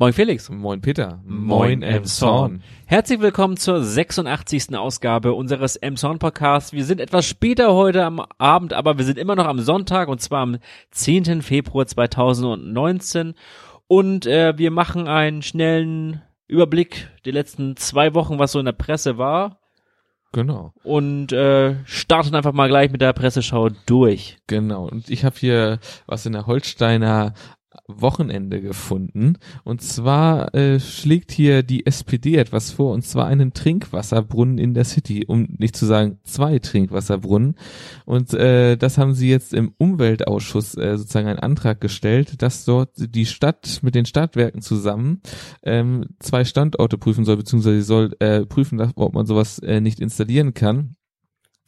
Moin Felix. Moin Peter. Moin Emson. Herzlich willkommen zur 86. Ausgabe unseres Emson Podcasts. Wir sind etwas später heute am Abend, aber wir sind immer noch am Sonntag und zwar am 10. Februar 2019 und äh, wir machen einen schnellen Überblick die letzten zwei Wochen, was so in der Presse war. Genau. Und äh, starten einfach mal gleich mit der Presseschau durch. Genau. Und ich habe hier was in der Holsteiner Wochenende gefunden. Und zwar äh, schlägt hier die SPD etwas vor, und zwar einen Trinkwasserbrunnen in der City, um nicht zu sagen zwei Trinkwasserbrunnen. Und äh, das haben sie jetzt im Umweltausschuss äh, sozusagen einen Antrag gestellt, dass dort die Stadt mit den Stadtwerken zusammen ähm, zwei Standorte prüfen soll, beziehungsweise soll äh, prüfen, ob man sowas äh, nicht installieren kann.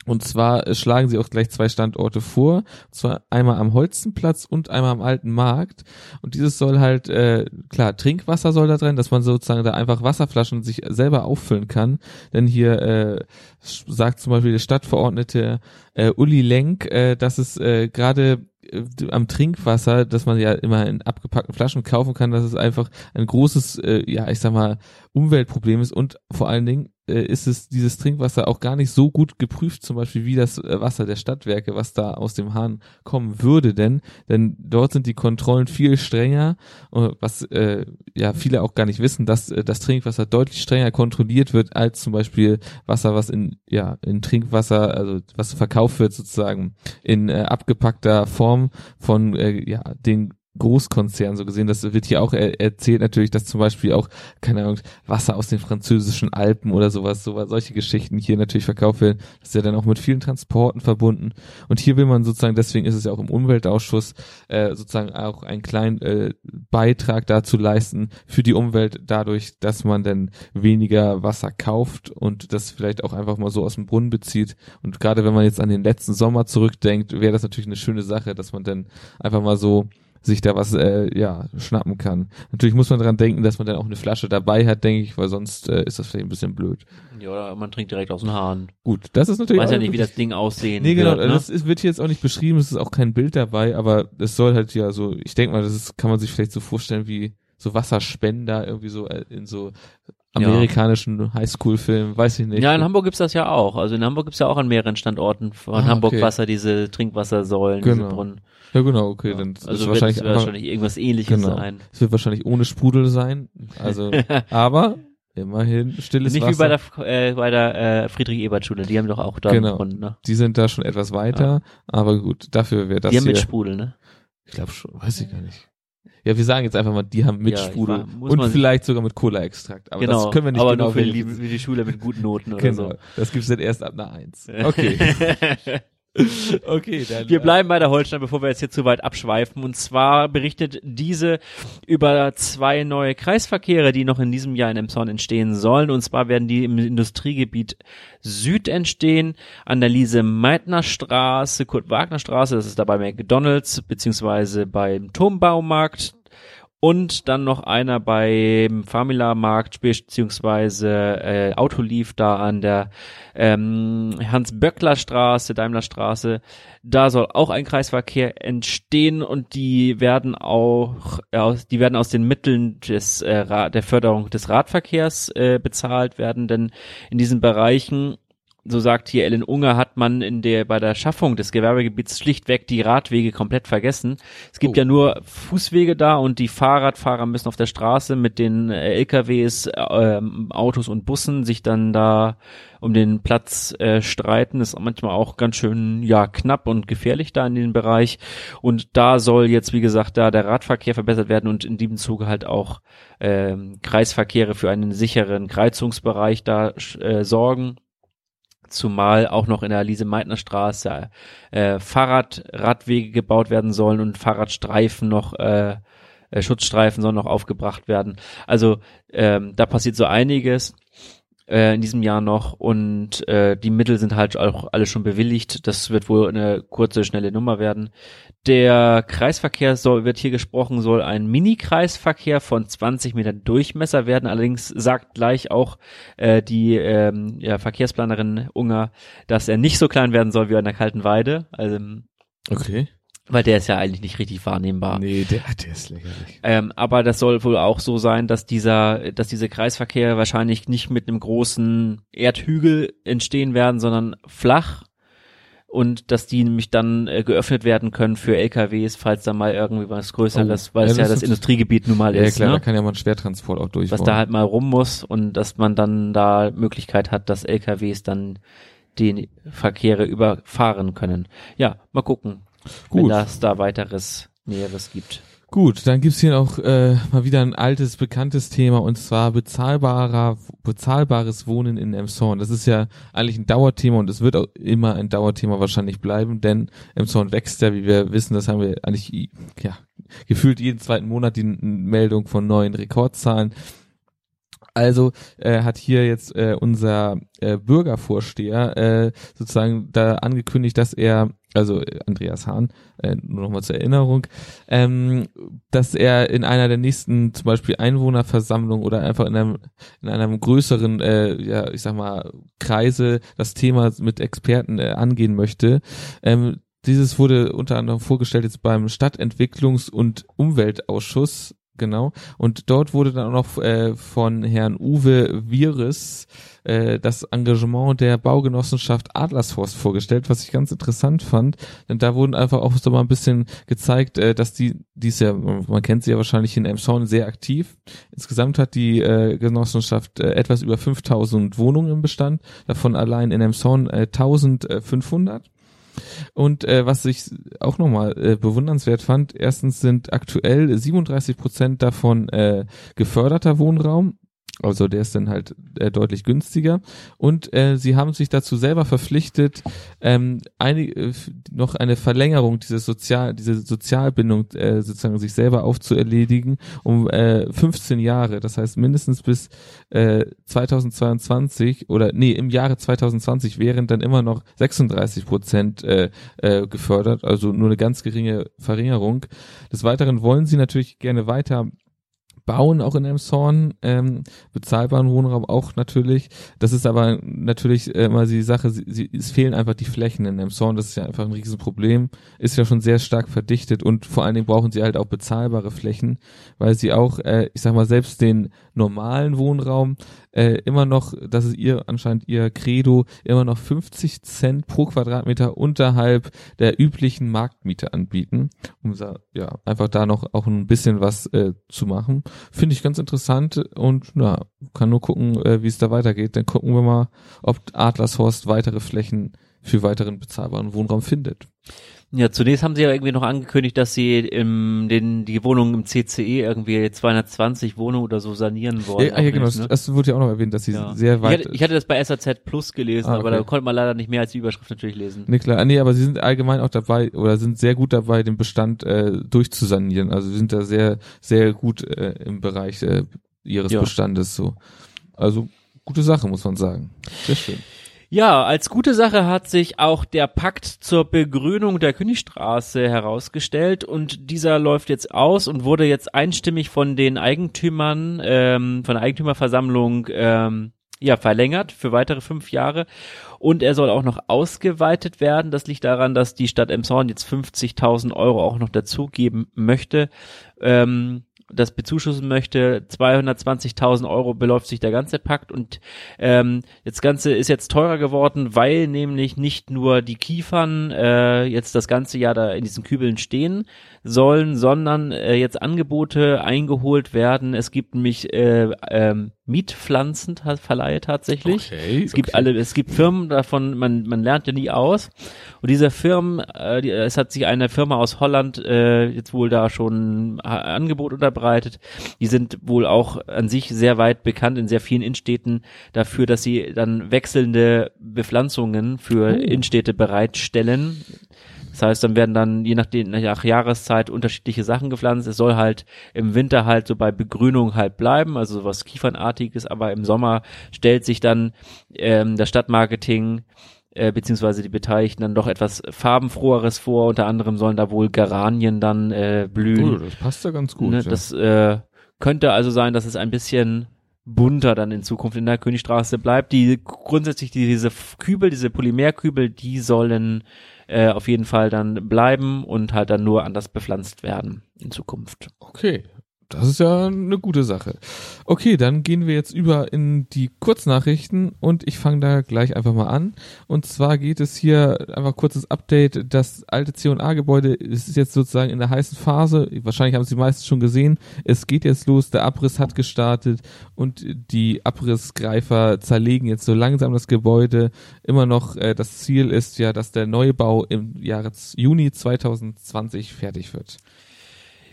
Und zwar äh, schlagen sie auch gleich zwei Standorte vor, und zwar einmal am Holzenplatz und einmal am Alten Markt. Und dieses soll halt, äh, klar, Trinkwasser soll da drin, dass man sozusagen da einfach Wasserflaschen sich selber auffüllen kann. Denn hier äh, sagt zum Beispiel der Stadtverordnete äh, Uli Lenk, äh, dass es äh, gerade äh, am Trinkwasser, dass man ja immer in abgepackten Flaschen kaufen kann, dass es einfach ein großes, äh, ja, ich sag mal, Umweltproblem ist und vor allen Dingen äh, ist es dieses Trinkwasser auch gar nicht so gut geprüft, zum Beispiel wie das äh, Wasser der Stadtwerke, was da aus dem Hahn kommen würde denn, denn dort sind die Kontrollen viel strenger, äh, was äh, ja viele auch gar nicht wissen, dass äh, das Trinkwasser deutlich strenger kontrolliert wird als zum Beispiel Wasser, was in ja in Trinkwasser, also was verkauft wird sozusagen in äh, abgepackter Form von äh, ja den Großkonzern so gesehen. Das wird hier auch er erzählt natürlich, dass zum Beispiel auch, keine Ahnung, Wasser aus den französischen Alpen oder sowas, sowas, solche Geschichten hier natürlich verkauft werden. Das ist ja dann auch mit vielen Transporten verbunden. Und hier will man sozusagen, deswegen ist es ja auch im Umweltausschuss, äh, sozusagen auch einen kleinen äh, Beitrag dazu leisten für die Umwelt, dadurch, dass man dann weniger Wasser kauft und das vielleicht auch einfach mal so aus dem Brunnen bezieht. Und gerade wenn man jetzt an den letzten Sommer zurückdenkt, wäre das natürlich eine schöne Sache, dass man dann einfach mal so sich da was äh, ja schnappen kann. Natürlich muss man dran denken, dass man dann auch eine Flasche dabei hat, denke ich, weil sonst äh, ist das vielleicht ein bisschen blöd. Ja, oder man trinkt direkt aus dem Hahn. Gut, das ist natürlich. Weiß ja nicht, wie das Ding aussehen Nee, genau, wird, ne? das ist, wird hier jetzt auch nicht beschrieben, es ist auch kein Bild dabei, aber es soll halt ja so, ich denke mal, das ist, kann man sich vielleicht so vorstellen wie so Wasserspender irgendwie so äh, in so amerikanischen Highschool-Filmen, weiß ich nicht. Ja, in Hamburg gibt's das ja auch. Also in Hamburg gibt's ja auch an mehreren Standorten von Ah, Hamburg okay. Wasser diese Trinkwassersäulen, diese Genau. Brunnen. Ja, genau, okay, Ja. dann also wird wahrscheinlich, es wahrscheinlich irgendwas ähnliches Genau. sein. es wird wahrscheinlich ohne Sprudel sein, also, aber immerhin stilles Nicht Wasser. wie bei der, äh, bei der äh, Friedrich-Ebert-Schule, die haben doch auch da Genau. Brunnen, ne? die sind da schon etwas weiter, aber gut, dafür wäre das die haben hier, mit Sprudel, ne? ich glaube schon, weiß ich gar nicht. Ja, wir sagen jetzt einfach mal, die haben mit Ja, Sprudel war- und vielleicht sogar mit Cola-Extrakt, aber genau, das können wir nicht aber genau nur für die, für die Schule mit guten Noten oder Genau, so. das gibt's dann erst ab einer Eins. Okay, okay, dann. Wir äh, bleiben bei der Holstein, bevor wir jetzt hier zu weit abschweifen. Und zwar berichtet diese über zwei neue Kreisverkehre, die noch in diesem Jahr in Emshorn entstehen sollen. Und zwar werden die im Industriegebiet Süd entstehen, an der Lise-Meitner Straße, Kurt-Wagner-Straße, das ist dabei McDonalds, beziehungsweise beim Turmbaumarkt. Und dann noch einer beim Famila-Markt, beziehungsweise äh, Autolief da an der ähm, Hans-Böckler-Straße, Daimler-Straße. Da soll auch ein Kreisverkehr entstehen und die werden auch äh, aus, die werden aus den Mitteln des äh, der Förderung des Radverkehrs äh, bezahlt werden, denn in diesen Bereichen so sagt hier Ellen Unger, hat man in der, bei der Schaffung des Gewerbegebiets schlichtweg die Radwege komplett vergessen. Es gibt Oh. ja nur Fußwege da und die Fahrradfahrer müssen auf der Straße mit den äh, LKWs, ähm, Autos und Bussen sich dann da um den Platz äh, streiten. Ist manchmal auch ganz schön, ja, knapp und gefährlich da in dem Bereich. Und da soll jetzt, wie gesagt, da der Radverkehr verbessert werden und in diesem Zuge halt auch ähm, Kreisverkehre für einen sicheren Kreuzungsbereich da äh, sorgen zumal auch noch in der Lise-Meitner-Straße äh, Fahrradradwege gebaut werden sollen und Fahrradstreifen noch, äh, äh, Schutzstreifen sollen noch aufgebracht werden. Also ähm, da passiert so einiges äh, in diesem Jahr noch und äh, die Mittel sind halt auch alle schon bewilligt. Das wird wohl eine kurze, schnelle Nummer werden. Der Kreisverkehr soll, wird hier gesprochen, soll ein Mini-Kreisverkehr von 20 Metern Durchmesser werden. Allerdings sagt gleich auch äh, die ähm, ja, Verkehrsplanerin Unger, dass er nicht so klein werden soll wie an der Kalten Weide. Also Okay. Weil der ist ja eigentlich nicht richtig wahrnehmbar. Nee, der, der ist lächerlich. Ähm, aber das soll wohl auch so sein, dass dieser, dass diese Kreisverkehre wahrscheinlich nicht mit einem großen Erdhügel entstehen werden, sondern flach und dass die nämlich dann äh, geöffnet werden können für LKWs, falls da mal irgendwie was Größeres, Oh, weil ja, es ja das das ist- Industriegebiet nun mal Ja, ist, klar, da ne? kann ja mal ein Schwertransport auch durch. was da halt mal rum muss und dass man dann da Möglichkeit hat, dass LKWs dann die Verkehre überfahren können. Ja, mal gucken, wenn Gut. das da weiteres Näheres gibt. Gut, dann gibt's hier auch äh, mal wieder ein altes, bekanntes Thema und zwar bezahlbarer, bezahlbares Wohnen in Emshorn. Das ist ja eigentlich ein Dauerthema und es wird auch immer ein Dauerthema wahrscheinlich bleiben, denn Emshorn wächst ja, wie wir wissen, das haben wir eigentlich ja, gefühlt jeden zweiten Monat die Meldung von neuen Rekordzahlen. Also äh, hat hier jetzt äh, unser äh, Bürgervorsteher äh, sozusagen da angekündigt, dass er, also äh, Andreas Hahn, äh, nur nochmal zur Erinnerung, ähm, dass er in einer der nächsten zum Beispiel Einwohnerversammlung oder einfach in einem in einem größeren, äh, ja ich sag mal Kreise das Thema mit Experten äh, angehen möchte. Ähm, dieses wurde unter anderem vorgestellt jetzt beim Stadtentwicklungs- und Umweltausschuss genau. Und dort wurde dann auch noch äh, von Herrn Uwe Vieres äh, das Engagement der Baugenossenschaft Adlersforst vorgestellt, was ich ganz interessant fand. Denn da wurden einfach auch so mal ein bisschen gezeigt, äh, dass die, die ist ja, man kennt sie ja wahrscheinlich in Emshorn sehr aktiv. Insgesamt hat die äh, Genossenschaft äh, etwas über 5000 Wohnungen im Bestand, davon allein in Emshorn äh, 1500. Und äh, was ich auch nochmal äh, bewundernswert fand, erstens sind aktuell 37 Prozent davon äh, geförderter Wohnraum. Also der ist dann halt äh, deutlich günstiger. Und äh, sie haben sich dazu selber verpflichtet, ähm, einig, äh, noch eine Verlängerung dieses Sozial, diese Sozialbindung äh, sozusagen sich selber aufzuerledigen um äh, 15 Jahre. Das heißt mindestens bis äh, 2022 oder nee, im Jahre 2020 wären dann immer noch 36 Prozent äh, äh, gefördert, also nur eine ganz geringe Verringerung. Des Weiteren wollen sie natürlich gerne weiter bauen, auch in Elmshorn, ähm, bezahlbaren Wohnraum auch natürlich. Das ist aber natürlich äh, immer die Sache, sie, sie, es fehlen einfach die Flächen in Elmshorn, das ist ja einfach ein Riesenproblem, ist ja schon sehr stark verdichtet und vor allen Dingen brauchen sie halt auch bezahlbare Flächen, weil sie auch, äh, ich sag mal, selbst den normalen Wohnraum äh, immer noch, das ist ihr anscheinend ihr Credo, immer noch 50 Cent pro Quadratmeter unterhalb der üblichen Marktmiete anbieten, um ja einfach da noch auch ein bisschen was äh, zu machen. Finde ich ganz interessant und na, kann nur gucken, äh, wie es da weitergeht. Dann gucken wir mal, ob Adlershorst weitere Flächen für weiteren bezahlbaren Wohnraum findet. Ja, zunächst haben sie ja irgendwie noch angekündigt, dass sie im, den, die Wohnungen im CCE irgendwie 220 Wohnungen oder so sanieren wollen. Ja, ja, Auch genau, nicht, ne? das wurde ja auch noch erwähnt, dass sie Ja. sehr ich, weit hatte, ich hatte das bei SAZ Plus gelesen, Ah, aber okay. da konnte man leider nicht mehr als die Überschrift natürlich lesen. Nee, klar. Ah, Nee, aber sie sind allgemein auch dabei oder sind sehr gut dabei, den Bestand äh, durchzusanieren. Also sie sind da sehr, sehr gut äh, im Bereich äh, ihres Ja. Bestandes so. Also gute Sache, muss man sagen. Sehr schön. Ja, als gute Sache hat sich auch der Pakt zur Begrünung der Königstraße herausgestellt und dieser läuft jetzt aus und wurde jetzt einstimmig von den Eigentümern, ähm, von der Eigentümerversammlung ähm, ja, verlängert für weitere fünf Jahre und er soll auch noch ausgeweitet werden. Das liegt daran, dass die Stadt Emshorn jetzt 50.000 Euro auch noch dazugeben möchte. Ähm, das bezuschussen möchte. 220.000 Euro beläuft sich der ganze Pakt und ähm, das Ganze ist jetzt teurer geworden, weil nämlich nicht nur die Kiefern äh, jetzt das ganze Jahr da in diesen Kübeln stehen sollen, sondern äh, jetzt Angebote eingeholt werden. Es gibt nämlich äh, ähm, Mietpflanzen Verleihe tatsächlich. Okay, Es gibt alle, es gibt Firmen davon, man, man lernt ja nie aus. Und diese Firmen, äh, die, es hat sich eine Firma aus Holland äh, jetzt wohl da schon ein Angebot unterbreitet. Die sind wohl auch an sich sehr weit bekannt in sehr vielen Innenstädten dafür, dass sie dann wechselnde Bepflanzungen für Oh. Innenstädte bereitstellen. Das heißt, dann werden dann je nachdem nach Jahreszeit unterschiedliche Sachen gepflanzt. Es soll halt im Winter halt so bei Begrünung halt bleiben, also sowas Kiefernartiges, aber im Sommer stellt sich dann ähm, das Stadtmarketing äh, beziehungsweise die Beteiligten dann doch etwas farbenfroheres vor. Unter anderem sollen da wohl Geranien dann äh, blühen. Oh, das passt ja ganz gut. ne? ja. Das äh, könnte also sein, dass es ein bisschen bunter dann in Zukunft in der Königstraße bleibt. Die grundsätzlich diese Kübel, diese Polymerkübel, die sollen äh, auf jeden Fall dann bleiben und halt dann nur anders bepflanzt werden in Zukunft. Okay, das ist ja eine gute Sache. Okay, dann gehen wir jetzt über in die Kurznachrichten und ich fange da gleich einfach mal an. Und zwar geht es hier einfach kurzes Update. Das alte C&A-Gebäude ist jetzt sozusagen in der heißen Phase. Wahrscheinlich haben Sie meistens schon gesehen. Es geht jetzt los. Der Abriss hat gestartet und die Abrissgreifer zerlegen jetzt so langsam das Gebäude. Immer noch äh, das Ziel ist ja, dass der Neubau im Jahre Juni 2020 fertig wird.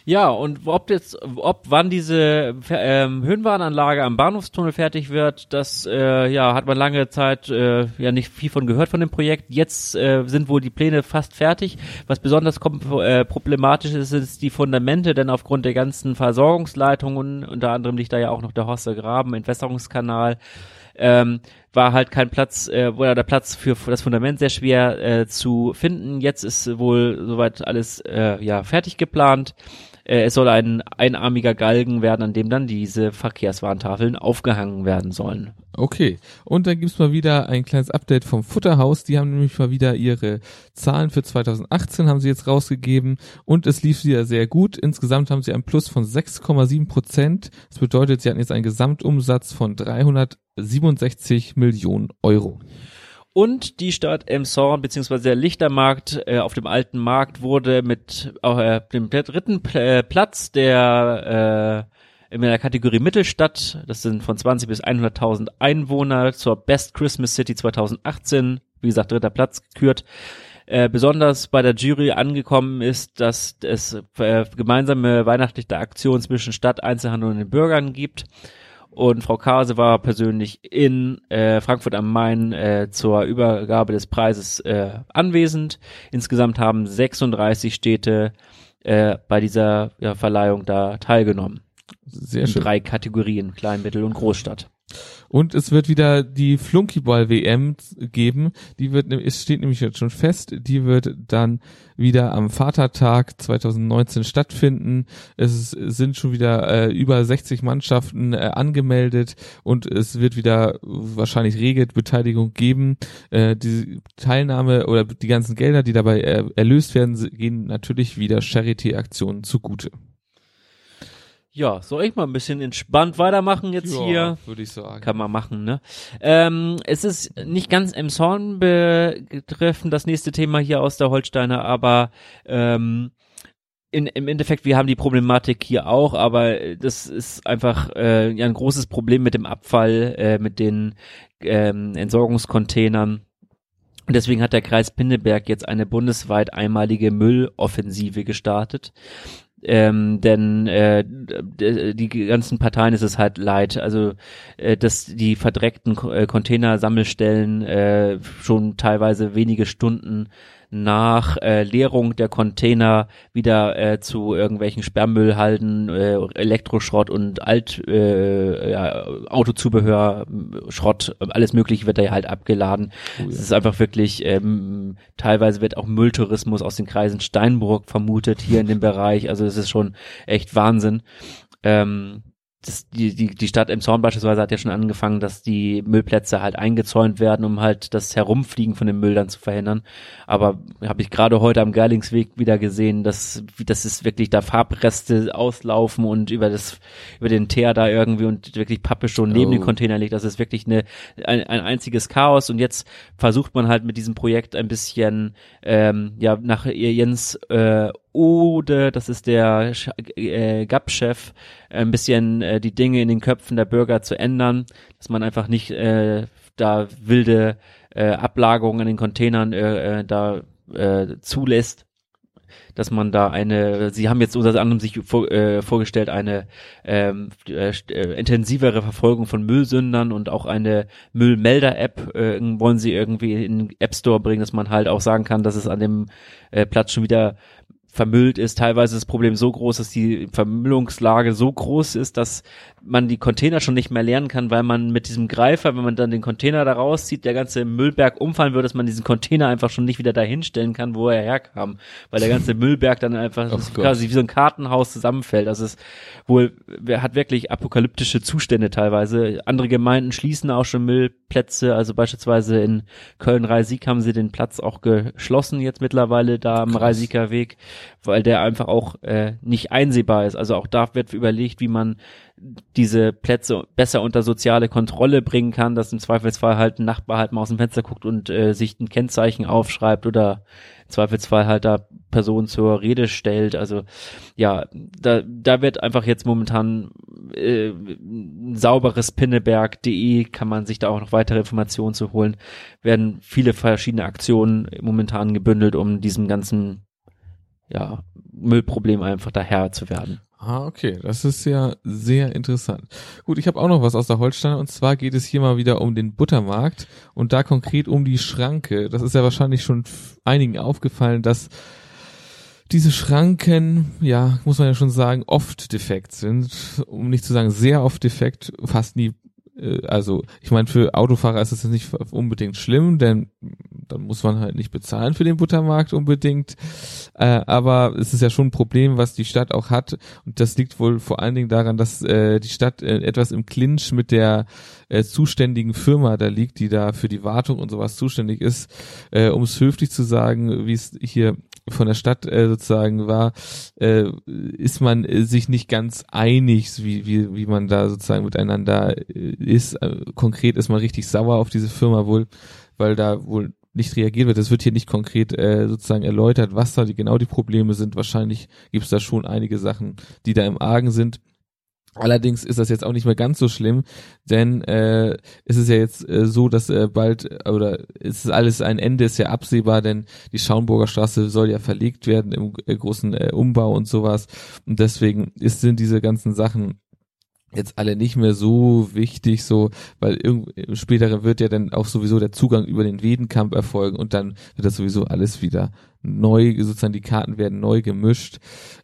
Ja, und ob jetzt, ob wann diese ähm, Höhenbahnanlage am Bahnhofstunnel fertig wird, das äh, ja hat man lange Zeit äh, ja nicht viel von gehört von dem Projekt. Jetzt äh, sind wohl die Pläne fast fertig. Was besonders äh, problematisch ist, ist die Fundamente, denn aufgrund der ganzen Versorgungsleitungen, unter anderem liegt da ja auch noch der Horster Graben, Entwässerungskanal, ähm, war halt kein Platz, äh, oder der Platz für, für das Fundament sehr schwer äh, zu finden. Jetzt ist wohl soweit alles äh, ja fertig geplant. Äh, es soll ein einarmiger Galgen werden, an dem dann diese Verkehrswarntafeln aufgehangen werden sollen. Okay, und dann gibt's mal wieder ein kleines Update vom Futterhaus. Die haben nämlich mal wieder ihre Zahlen für 2018 haben sie jetzt rausgegeben und es lief wieder sehr gut. Insgesamt haben sie ein Plus von 6,7 Prozent. Das bedeutet, sie hatten jetzt einen Gesamtumsatz von 367 Millionen Euro. Und die Stadt Emshorn beziehungsweise der Lichtermarkt äh, auf dem alten Markt wurde mit äh, dem dritten äh, Platz der äh, in der Kategorie Mittelstadt, das sind von 20 bis 100.000 Einwohner, zur Best Christmas City 2018, wie gesagt, dritter Platz gekürt. Äh, besonders bei der Jury angekommen ist, dass es äh, gemeinsame weihnachtliche Aktionen zwischen Stadt, Einzelhandel und den Bürgern gibt. Und Frau Kase war persönlich in äh, Frankfurt am Main äh, zur Übergabe des Preises äh, anwesend. Insgesamt haben 36 Städte äh, bei dieser ja, Verleihung da teilgenommen. Sehr schön. In drei Kategorien, Klein, Mittel und Großstadt. Und es wird wieder die Flunkyball WM geben. Die wird, es steht nämlich jetzt schon fest. Die wird dann wieder am Vatertag 2019 stattfinden. Es sind schon wieder äh, über 60 Mannschaften äh, angemeldet und es wird wieder wahrscheinlich rege Beteiligung geben. Äh, die Teilnahme oder die ganzen Gelder, die dabei äh, erlöst werden, gehen natürlich wieder Charity-Aktionen zugute. Ja, soll ich mal ein bisschen entspannt weitermachen jetzt ja, hier? würde ich sagen. Kann man machen, ne? Ähm, es ist nicht ganz im Zorn betreffend das nächste Thema hier aus der Holsteiner, aber ähm, in, im Endeffekt, wir haben die Problematik hier auch, aber das ist einfach äh, ja ein großes Problem mit dem Abfall, äh, mit den ähm, Entsorgungscontainern. Und deswegen hat der Kreis Pinneberg jetzt eine bundesweit einmalige Mülloffensive gestartet ähm, denn äh, die ganzen Parteien ist es halt leid, also äh, dass die verdreckten äh, Containersammelstellen äh, schon teilweise wenige Stunden nach äh, Leerung der Container wieder äh, zu irgendwelchen Sperrmüllhalden, äh, Elektroschrott und Alt äh, ja, Autozubehör, Schrott, alles mögliche wird da ja halt abgeladen. Es oh ja. ist einfach wirklich, ähm, teilweise wird auch Mülltourismus aus den Kreisen Steinburg vermutet hier in dem Bereich. Also es ist schon echt Wahnsinn. Ähm, das, die, die, die Stadt Emshorn beispielsweise hat ja schon angefangen, dass die Müllplätze halt eingezäunt werden, um halt das Herumfliegen von dem Müll dann zu verhindern. Aber habe ich gerade heute am Gerlingsweg wieder gesehen, dass, dass es wirklich da Farbreste auslaufen und über das, über den Teer da irgendwie und wirklich Pappe schon neben oh. den Container liegt. Das ist wirklich eine, ein, ein einziges Chaos. Und jetzt versucht man halt mit diesem Projekt ein bisschen, ähm, ja, nach Jens äh, Ode, das ist der äh, GAP-Chef, ein bisschen äh, die Dinge in den Köpfen der Bürger zu ändern, dass man einfach nicht äh, da wilde äh, Ablagerungen in den Containern äh, äh, da äh, zulässt, dass man da eine, sie haben jetzt unter anderem sich vor, äh, vorgestellt, eine ähm, äh, äh, intensivere Verfolgung von Müllsündern und auch eine Müllmelder-App äh, wollen sie irgendwie in den App Store bringen, dass man halt auch sagen kann, dass es an dem äh, Platz schon wieder vermüllt ist. Teilweise ist das Problem so groß, dass die Vermüllungslage so groß ist, dass man die Container schon nicht mehr leeren kann, weil man mit diesem Greifer, wenn man dann den Container da rauszieht, der ganze Müllberg umfallen würde, dass man diesen Container einfach schon nicht wieder dahin stellen kann, wo er herkam, weil der ganze Müllberg dann einfach quasi wie so ein Kartenhaus zusammenfällt. Also es ist wohl, wer hat wirklich apokalyptische Zustände teilweise. Andere Gemeinden schließen auch schon Müllplätze, also beispielsweise in Köln-Rhein-Sieg haben sie den Platz auch geschlossen jetzt mittlerweile da am Krass. Rhein-Sieger Weg, weil der einfach auch äh, nicht einsehbar ist. Also auch da wird überlegt, wie man diese Plätze besser unter soziale Kontrolle bringen kann, dass im Zweifelsfall halt ein Nachbar halt mal aus dem Fenster guckt und äh, sich ein Kennzeichen aufschreibt oder im Zweifelsfall halt da Personen zur Rede stellt. Also ja, da, da wird einfach jetzt momentan äh, sauberes Pinneberg.de kann man sich da auch noch weitere Informationen zu holen. Werden viele verschiedene Aktionen momentan gebündelt, um diesem ganzen ja, Müllproblem einfach daher zu werden. Ah, okay, das ist ja sehr interessant. Gut, ich habe auch noch was aus der Holsteiner und zwar geht es hier mal wieder um den Buttermarkt und da konkret um die Schranke. Das ist ja wahrscheinlich schon einigen aufgefallen, dass diese Schranken, ja, muss man ja schon sagen, oft defekt sind, um nicht zu sagen sehr oft defekt, fast nie äh, also ich meine, für Autofahrer ist das jetzt nicht unbedingt schlimm, denn dann muss man halt nicht bezahlen für den Buttermarkt unbedingt. Äh, aber es ist ja schon ein Problem, was die Stadt auch hat. Und das liegt wohl vor allen Dingen daran, dass äh, die Stadt äh, etwas im Clinch mit der äh, zuständigen Firma da liegt, die da für die Wartung und sowas zuständig ist. Äh, um es höflich zu sagen, wie es hier von der Stadt äh, sozusagen war, äh, ist man äh, sich nicht ganz einig, wie, wie, wie man da sozusagen miteinander äh, ist. Äh, konkret ist man richtig sauer auf diese Firma wohl, weil da wohl nicht reagiert wird. Es wird hier nicht konkret äh, sozusagen erläutert, was da die, genau die Probleme sind. Wahrscheinlich gibt es da schon einige Sachen, die da im Argen sind. Allerdings ist das jetzt auch nicht mehr ganz so schlimm, denn äh, es ist ja jetzt äh, so, dass äh, bald oder es ist alles ein Ende ist ja absehbar, denn die Schaumburger Straße soll ja verlegt werden im äh, großen äh, Umbau und sowas und deswegen ist, sind diese ganzen Sachen jetzt alle nicht mehr so wichtig, so, weil irgend, im späteren wird ja dann auch sowieso der Zugang über den Wedenkamp erfolgen und dann wird das sowieso alles wieder neu, sozusagen die Karten werden neu gemischt.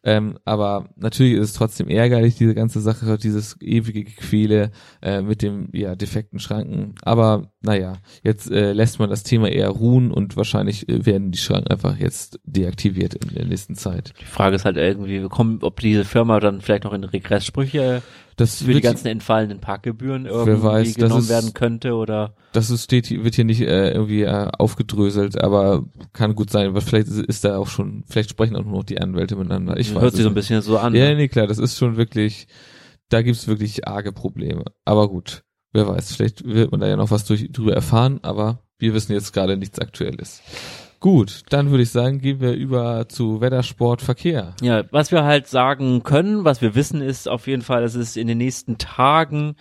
Ähm, aber natürlich ist es trotzdem ärgerlich, diese ganze Sache, dieses ewige Gequäle äh, mit dem ja defekten Schranken. Aber naja, jetzt äh, lässt man das Thema eher ruhen und wahrscheinlich äh, werden die Schranken einfach jetzt deaktiviert in der nächsten Zeit. Die Frage ist halt irgendwie, kommen, ob diese Firma dann vielleicht noch in Regresssprüche Das für die ganzen entfallenden Parkgebühren irgendwie weiß, genommen ist- werden könnte oder Das ist, steht, hier- wird hier nicht äh, irgendwie äh, aufgedröselt, aber kann gut sein, weil vielleicht ist, da auch schon, vielleicht sprechen auch nur noch die Anwälte miteinander. Ich weiß hört sich so ein bisschen so an. Ja, ne? nee, klar, das ist schon wirklich, da gibt's wirklich arge Probleme. Aber gut, wer weiß, vielleicht wird man da ja noch was durch, drüber erfahren, aber wir wissen jetzt gerade nichts Aktuelles. Gut, dann würde ich sagen, gehen wir über zu Wettersport, Verkehr. Ja, was wir halt sagen können, was wir wissen, ist auf jeden Fall, dass es in den nächsten Tagen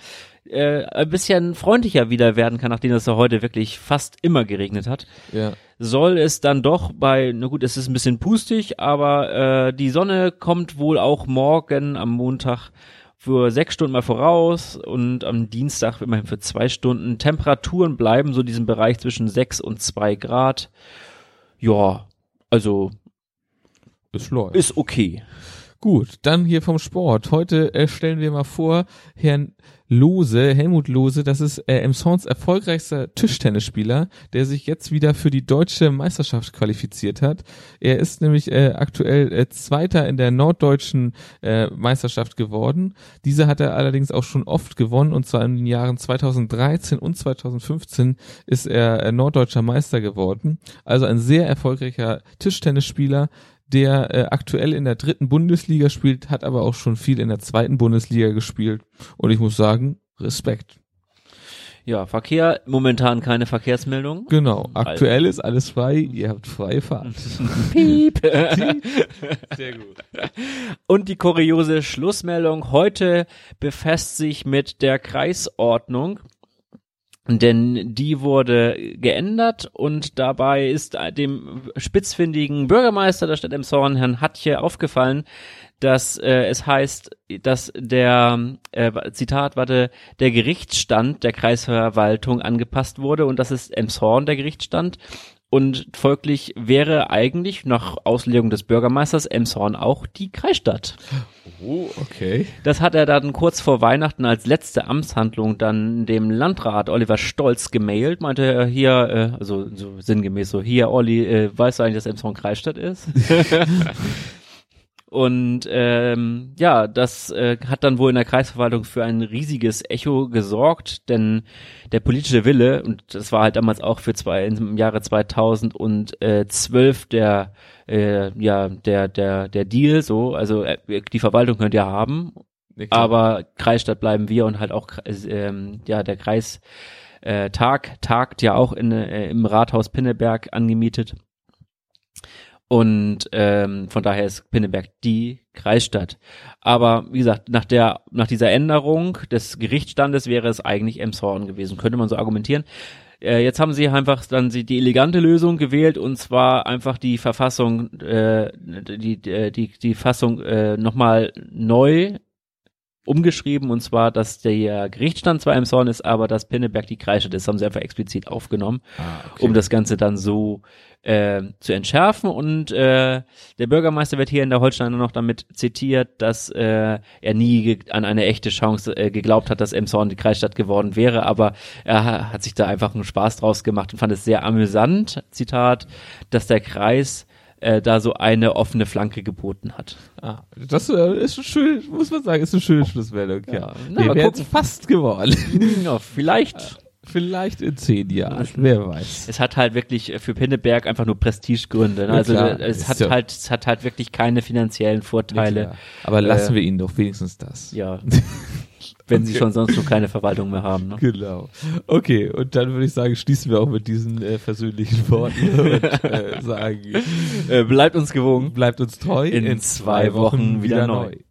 äh, ein bisschen freundlicher wieder werden kann, nachdem es ja heute wirklich fast immer geregnet hat. Ja, Soll es dann doch bei, na gut, es ist ein bisschen pustig, aber äh, die Sonne kommt wohl auch morgen am Montag für sechs Stunden mal voraus und am Dienstag immerhin für zwei Stunden. Temperaturen bleiben so in diesem Bereich zwischen sechs und zwei Grad. Ja, also es läuft. ist okay. Gut, dann hier vom Sport. Heute äh, stellen wir mal vor, Herrn Lose, Helmut Lose, das ist äh, Emsons erfolgreichster Tischtennisspieler, der sich jetzt wieder für die deutsche Meisterschaft qualifiziert hat. Er ist nämlich äh, aktuell äh, Zweiter in der norddeutschen äh, Meisterschaft geworden. Diese hat er allerdings auch schon oft gewonnen und zwar in den Jahren 2013 und 2015 ist er äh, norddeutscher Meister geworden. Also ein sehr erfolgreicher Tischtennisspieler, der äh, aktuell in der dritten Bundesliga spielt, hat aber auch schon viel in der zweiten Bundesliga gespielt. Und ich muss sagen, Respekt. Ja, Verkehr, momentan keine Verkehrsmeldung. Genau. Aktuell ist alles frei. Ihr habt freie Fahrt. Piep. Sehr gut. Und die kuriose Schlussmeldung heute befasst sich mit der Kreisordnung. Denn die wurde geändert und dabei ist dem spitzfindigen Bürgermeister der Stadt Emshorn, Herrn Hatje, aufgefallen, dass äh, es heißt, dass der, äh, Zitat, warte, der Gerichtsstand der Kreisverwaltung angepasst wurde und das ist Emshorn der Gerichtsstand und folglich wäre eigentlich nach Auslegung des Bürgermeisters Emshorn auch die Kreisstadt. Oh, okay. Das hat er dann kurz vor Weihnachten als letzte Amtshandlung dann dem Landrat Oliver Stolz gemailt, meinte er hier, äh, also so sinngemäß so, hier Olli, äh, weißt du eigentlich, dass Emshorn Kreisstadt ist? Und ähm, ja, das äh, hat dann wohl in der Kreisverwaltung für ein riesiges Echo gesorgt, denn der politische Wille, und das war halt damals auch für zwei, im Jahre 2012 der äh, ja der der der Deal so, also äh, die Verwaltung könnt ihr haben, aber Kreisstadt bleiben wir und halt auch äh, ähm, ja der Kreis äh, Tag tagt ja auch in, äh, im Rathaus Pinneberg angemietet. Und ähm, von daher ist Pinneberg die Kreisstadt. Aber wie gesagt, nach der nach dieser Änderung des Gerichtsstandes wäre es eigentlich Emshorn gewesen, könnte man so argumentieren. Äh, jetzt haben sie einfach dann sie die elegante Lösung gewählt und zwar einfach die Verfassung, äh, die die die, die Fassung äh, nochmal neu umgeschrieben und zwar, dass der Gerichtsstand zwar Emshorn ist, aber dass Pinneberg die Kreisstadt ist, haben sie einfach explizit aufgenommen ah, okay. um das Ganze dann so äh, zu entschärfen. Und äh, der Bürgermeister wird hier in der Holsteiner noch damit zitiert, dass äh, er nie an eine echte Chance äh, geglaubt hat, dass Emshorn die Kreisstadt geworden wäre, aber er ha- hat sich da einfach einen Spaß draus gemacht und fand es sehr amüsant, Zitat, dass der Kreis äh, da so eine offene Flanke geboten hat. Ah, das äh, ist schon schön, muss man sagen, ist eine schöne Schlussmeldung. Ja, Ja, na, Wir fast geworden. Ja, vielleicht. Vielleicht in zehn Jahren, wer weiß. Es hat halt wirklich äh, für Pinneberg einfach nur Prestigegründe. Ne? Also klar. äh, es hat ja- halt, es hat halt wirklich keine finanziellen Vorteile. Aber lassen Äh, wir ihnen doch wenigstens das. Ja. Wenn sie Okay. schon sonst noch keine Verwaltung mehr haben. Ne? Genau. Okay, und dann würde ich sagen, schließen wir auch mit diesen äh, versöhnlichen Worten und äh, sagen, Äh, bleibt uns gewogen. bleibt uns treu. In zwei Wochen wieder neu.